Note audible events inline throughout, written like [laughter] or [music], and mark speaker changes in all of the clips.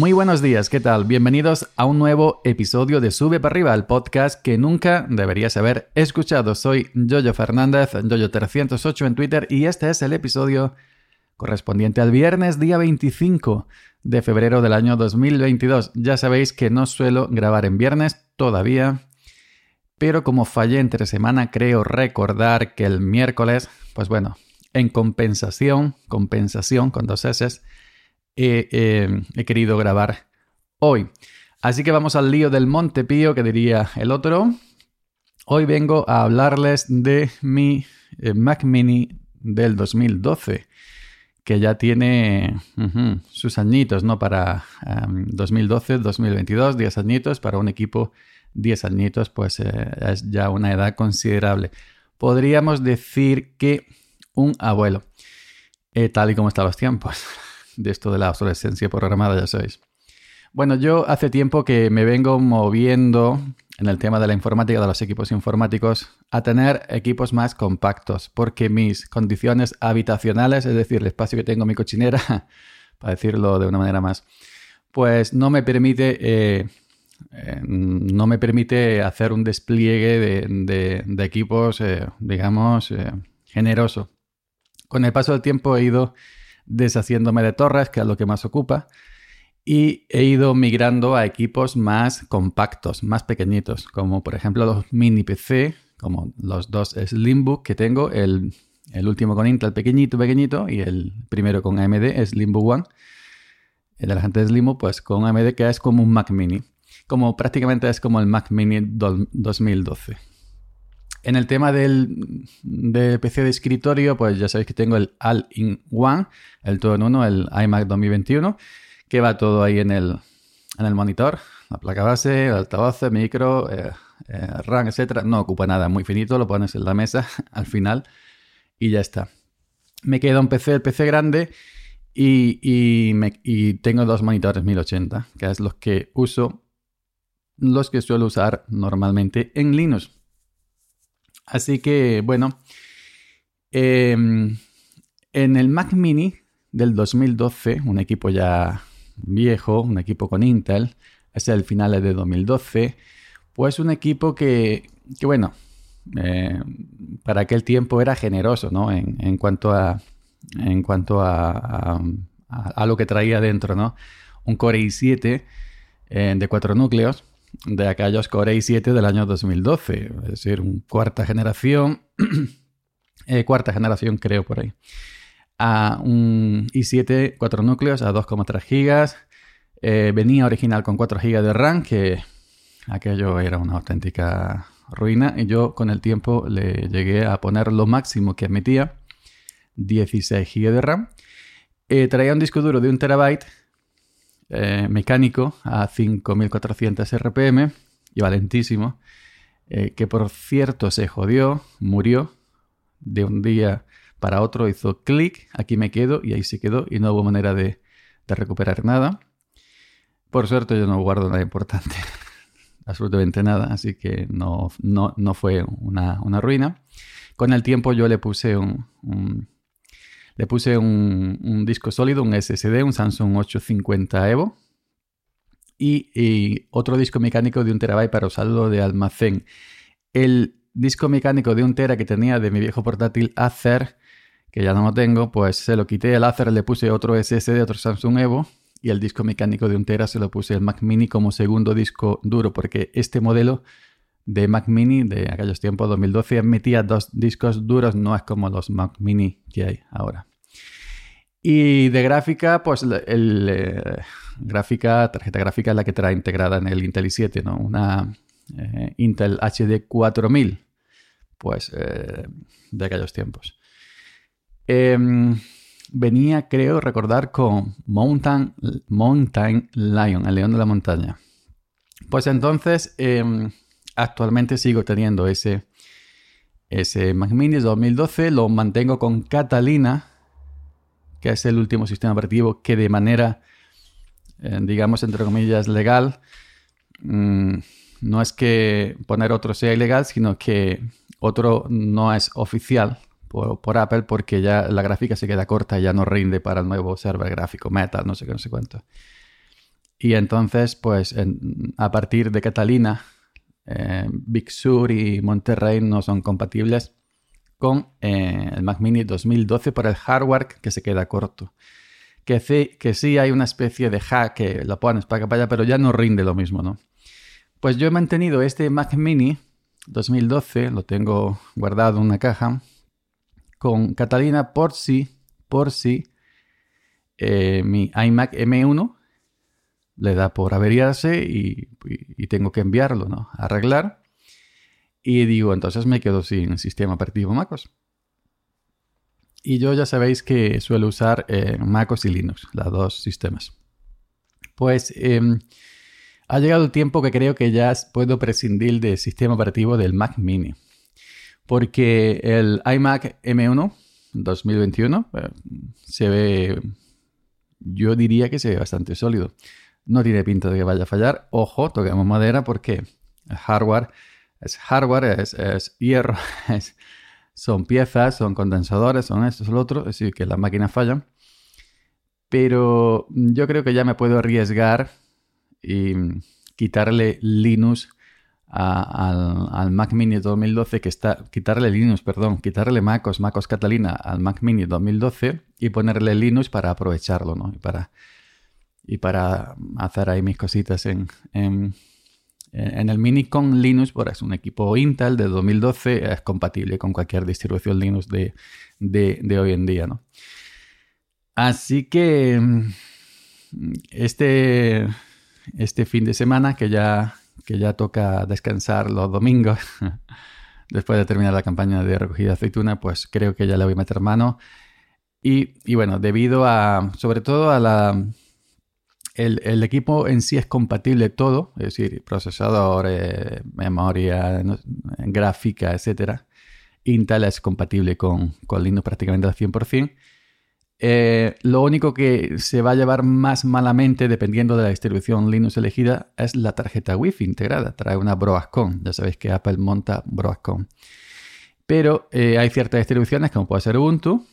Speaker 1: Muy buenos días, ¿qué tal? Bienvenidos a un nuevo episodio de Sube para arriba, el podcast que nunca deberías haber escuchado. Soy Jojo Fernández, Jojo308 en Twitter y este es el episodio correspondiente al viernes día 25 de febrero del año 2022. Ya sabéis que no suelo grabar en viernes todavía, pero como fallé entre semana creo recordar que el miércoles, pues bueno, en compensación, compensación con dos S, he querido grabar hoy. Así que vamos al lío del Montepío, que diría el otro. Hoy vengo a hablarles de mi eh, Mac Mini del 2012, que ya tiene sus añitos, ¿no? Para 2012, 2022, 10 añitos, para un equipo 10 añitos, pues eh, es ya una edad considerable. Podríamos decir que un abuelo, eh, tal y como están los tiempos [laughs] de esto de la obsolescencia programada, ya sabéis. Bueno, yo hace tiempo que me vengo moviendo en el tema de la informática, de los equipos informáticos, a tener equipos más compactos, porque mis condiciones habitacionales, es decir, el espacio que tengo en mi cochinera, [laughs] para decirlo de una manera más, pues no me permite, eh, eh, no me permite hacer un despliegue de, equipos, eh, digamos, generoso. Con el paso del tiempo he ido deshaciéndome de torres, que es lo que más ocupa, y he ido migrando a equipos más compactos, más pequeñitos, como por ejemplo los mini PC, como los dos Slimbook que tengo, el, último con Intel pequeñito, pequeñito, y el primero con AMD, Slimbook One. El de la gente de pues con AMD, que es como un Mac Mini. Como prácticamente es como el Mac Mini 2012. En el tema del, PC de escritorio, pues ya sabéis que tengo el All-in-One, el todo en uno, el iMac 2021, que va todo ahí en el, monitor, la placa base, el altavoz, micro, eh, eh, RAM, etcétera. No ocupa nada, muy finito, lo pones en la mesa [laughs] al final y ya está. Me queda un PC, el PC grande, y, y tengo dos monitores 1080, que es los que uso, los que suelo usar normalmente en Linux. Así que, bueno, em, en el Mac Mini del 2012, un equipo ya viejo, un equipo con Intel, es el final de 2012, pues un equipo que, bueno, eh, para aquel tiempo era generoso, ¿no? En, cuanto a, en cuanto a, a, lo que traía dentro, ¿no? Un Core i7 eh, de cuatro núcleos, de aquellos Core i7 del año 2012, es decir, un cuarta generación, [clears throat] eh, cuarta generación creo por ahí, a un i7 4 núcleos a 2,3 gigas, eh, venía original con 4 GB de RAM, que aquello era una auténtica ruina, y yo con el tiempo le llegué a poner lo máximo que admitía, 16 GB de RAM. Eh, traía un disco duro de 1 terabyte eh, mecánico a 5400 RPM y valentísimo, eh, que por cierto se jodió, murió de un día para otro, hizo clic, aquí me quedo y ahí se quedó y no hubo manera de, recuperar nada. Por suerte yo no guardo nada importante, [laughs] absolutamente nada, así que no, no, fue una, ruina. Con el tiempo yo le puse un le puse un, disco sólido, un SSD, un Samsung 850 Evo. Y, otro disco mecánico de un terabyte para usarlo de almacén. El disco mecánico de un tera que tenía de mi viejo portátil Acer, que ya no lo tengo, pues se lo quité el Acer, le puse otro SSD, otro Samsung Evo. Y el disco mecánico de un tera se lo puse el Mac Mini como segundo disco duro, porque este modelo de Mac Mini de aquellos tiempos 2012 metía dos discos duros, no es como los Mac Mini que hay ahora. Y de gráfica, pues el, eh, gráfica, tarjeta gráfica es la que trae integrada en el Intel i7, ¿no? Una eh, Intel HD 4000, pues eh, de aquellos tiempos. Em, venía, creo, recordar con Mountain, Mountain Lion, el león de la montaña. Pues entonces, em, actualmente sigo teniendo ese, ese Mac Mini 2012, lo mantengo con Catalina que es el último sistema operativo que de manera, eh, digamos, entre comillas, legal, mm, no es que poner otro sea ilegal, sino que otro no es oficial por, Apple porque ya la gráfica se queda corta y ya no rinde para el nuevo server gráfico Metal, no sé qué, no sé cuánto. Y entonces, pues a partir de Catalina, eh, Big Sur y Monterrey no son compatibles con eh, el Mac Mini 2012 por el hardware que se queda corto. Que sí, que sí hay una especie de hack que lo pones para que vaya, pero ya no rinde lo mismo, ¿no? Pues yo he mantenido este Mac Mini 2012, lo tengo guardado en una caja, con Catalina por si, por si eh, mi iMac M1 le da por averiarse y, tengo que enviarlo, ¿no? arreglar. Y digo, entonces me quedo sin sistema operativo MacOS. Y yo ya sabéis que suelo usar eh, MacOS y Linux, los dos sistemas. Pues em, ha llegado el tiempo que creo que ya puedo prescindir del sistema operativo del Mac Mini. Porque el iMac M1 2021 eh, se ve, yo diría que se ve bastante sólido. No tiene pinta de que vaya a fallar. Ojo, toquemos madera porque el hardware es hardware, es, hierro, [laughs] son piezas, son condensadores, son esto, son lo otro. Es decir, que las máquinas fallan. Pero yo creo que ya me puedo arriesgar y quitarle Linux al, Mac Mini 2012 que está quitarle Linux, perdón, quitarle MacOS, MacOS Catalina al Mac Mini 2012 y ponerle Linux para aprovecharlo, ¿no? Y para y para hacer ahí mis cositas en, el Mini con Linux, por es un equipo Intel de 2012, es compatible con cualquier distribución Linux de, hoy en día, ¿no? Así que mm, este, este fin de semana que ya, que ya toca descansar los domingos, [laughs] después de terminar la campaña de recogida de aceituna, pues creo que ya le voy a meter mano. Y, y bueno, debido a, sobre todo a la, el, equipo en sí es compatible todo, es decir, procesador, eh, memoria, gráfica, etc. Intel es compatible con, con Linux prácticamente al 100%. Eh, lo único que se va a llevar más malamente, dependiendo de la distribución Linux elegida, es la tarjeta Wi-Fi integrada. Trae una Broadcom. Ya sabéis que Apple monta Broadcom. Pero eh, hay ciertas distribuciones, como puede ser Ubuntu,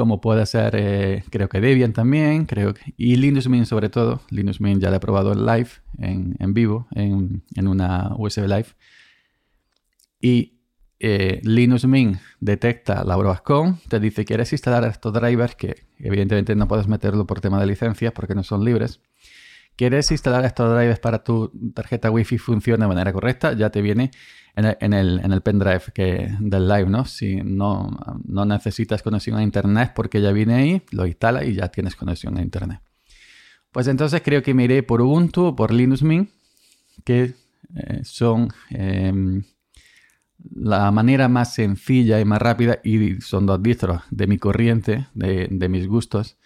Speaker 1: como puede ser, eh, creo que Debian también, creo que, y Linux Mint sobre todo. Linux Mint ya lo he probado en live, en, vivo, en, una USB Live. Y eh, Linux Mint detecta la Broadcom, te dice quieres instalar estos drivers que evidentemente no puedes meterlo por tema de licencias porque no son libres. ¿Quieres instalar estos drivers para tu tarjeta Wi-Fi funcione de manera correcta? Ya te viene en el, pendrive que, del live, ¿no? Si no, necesitas conexión a internet porque ya viene ahí, lo instala y ya tienes conexión a internet. Pues entonces creo que me iré por Ubuntu o por Linux Mint, que eh, son em, la manera más sencilla y más rápida, y son dos distros de mi corriente, de, de mis gustos,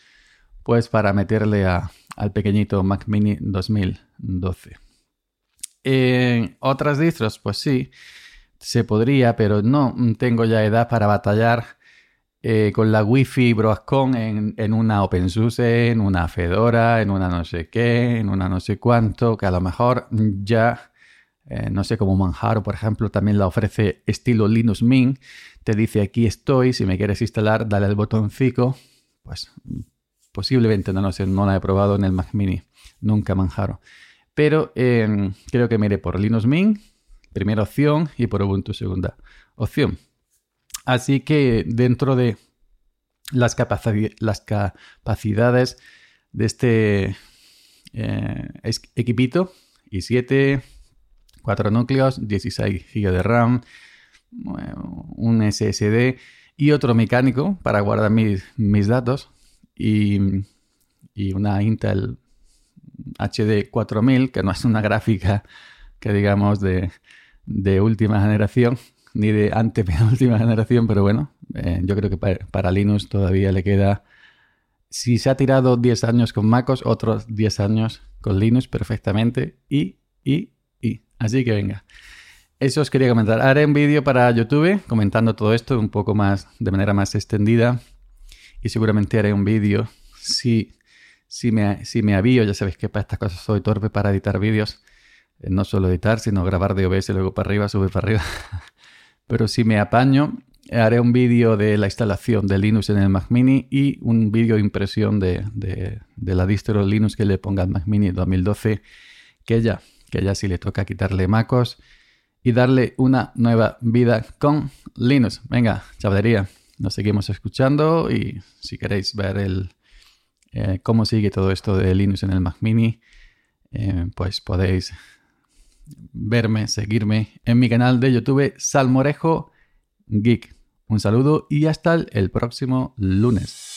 Speaker 1: pues para meterle al pequeñito Mac Mini 2012. En otras distros, pues sí, se podría, pero no tengo ya edad para batallar eh, con la Wi-Fi Broadcom en, en, una OpenSUSE, en una Fedora, en una no sé qué, en una no sé cuánto, que a lo mejor ya, eh, no sé, como Manjaro, por ejemplo, también la ofrece estilo Linux Mint. Te dice aquí estoy, si me quieres instalar, dale al botoncito. Pues posiblemente, no sé, no la he probado en el Mac Mini, nunca Manjaro. Pero em, creo que me iré por Linux Mint, primera opción, y por Ubuntu, segunda opción. Así que dentro de las, capacidades de este eh, equipito, i7, 4 núcleos, 16 GB de RAM, un SSD y otro mecánico para guardar mis datos y, una Intel HD 4000, que no es una gráfica que digamos de, última generación, ni de antepenúltima [laughs] generación, pero bueno, eh, yo creo que para, Linux todavía le queda, si se ha tirado 10 años con MacOS, otros 10 años con Linux perfectamente, y, y, y. Así que venga. Eso os quería comentar. Haré un vídeo para YouTube comentando todo esto un poco más, de manera más extendida. Y seguramente haré un vídeo si si me, si me avío, ya sabéis que para estas cosas soy torpe para editar vídeos. Eh, no solo editar, sino grabar de OBS, luego para arriba, subir para arriba. [laughs] Pero si me apaño, haré un vídeo de la instalación de Linux en el Mac Mini y un vídeo de impresión de, la distro Linux que le ponga al Mac Mini 2012, que ya, que ya sí le toca quitarle MacOS y darle una nueva vida con Linux. Venga, chavalería, nos seguimos escuchando y si queréis ver el, eh, cómo sigue todo esto de Linux en el Mac Mini, eh, pues podéis verme, seguirme en mi canal de YouTube Salmorejo Geek. Un saludo y hasta el próximo lunes.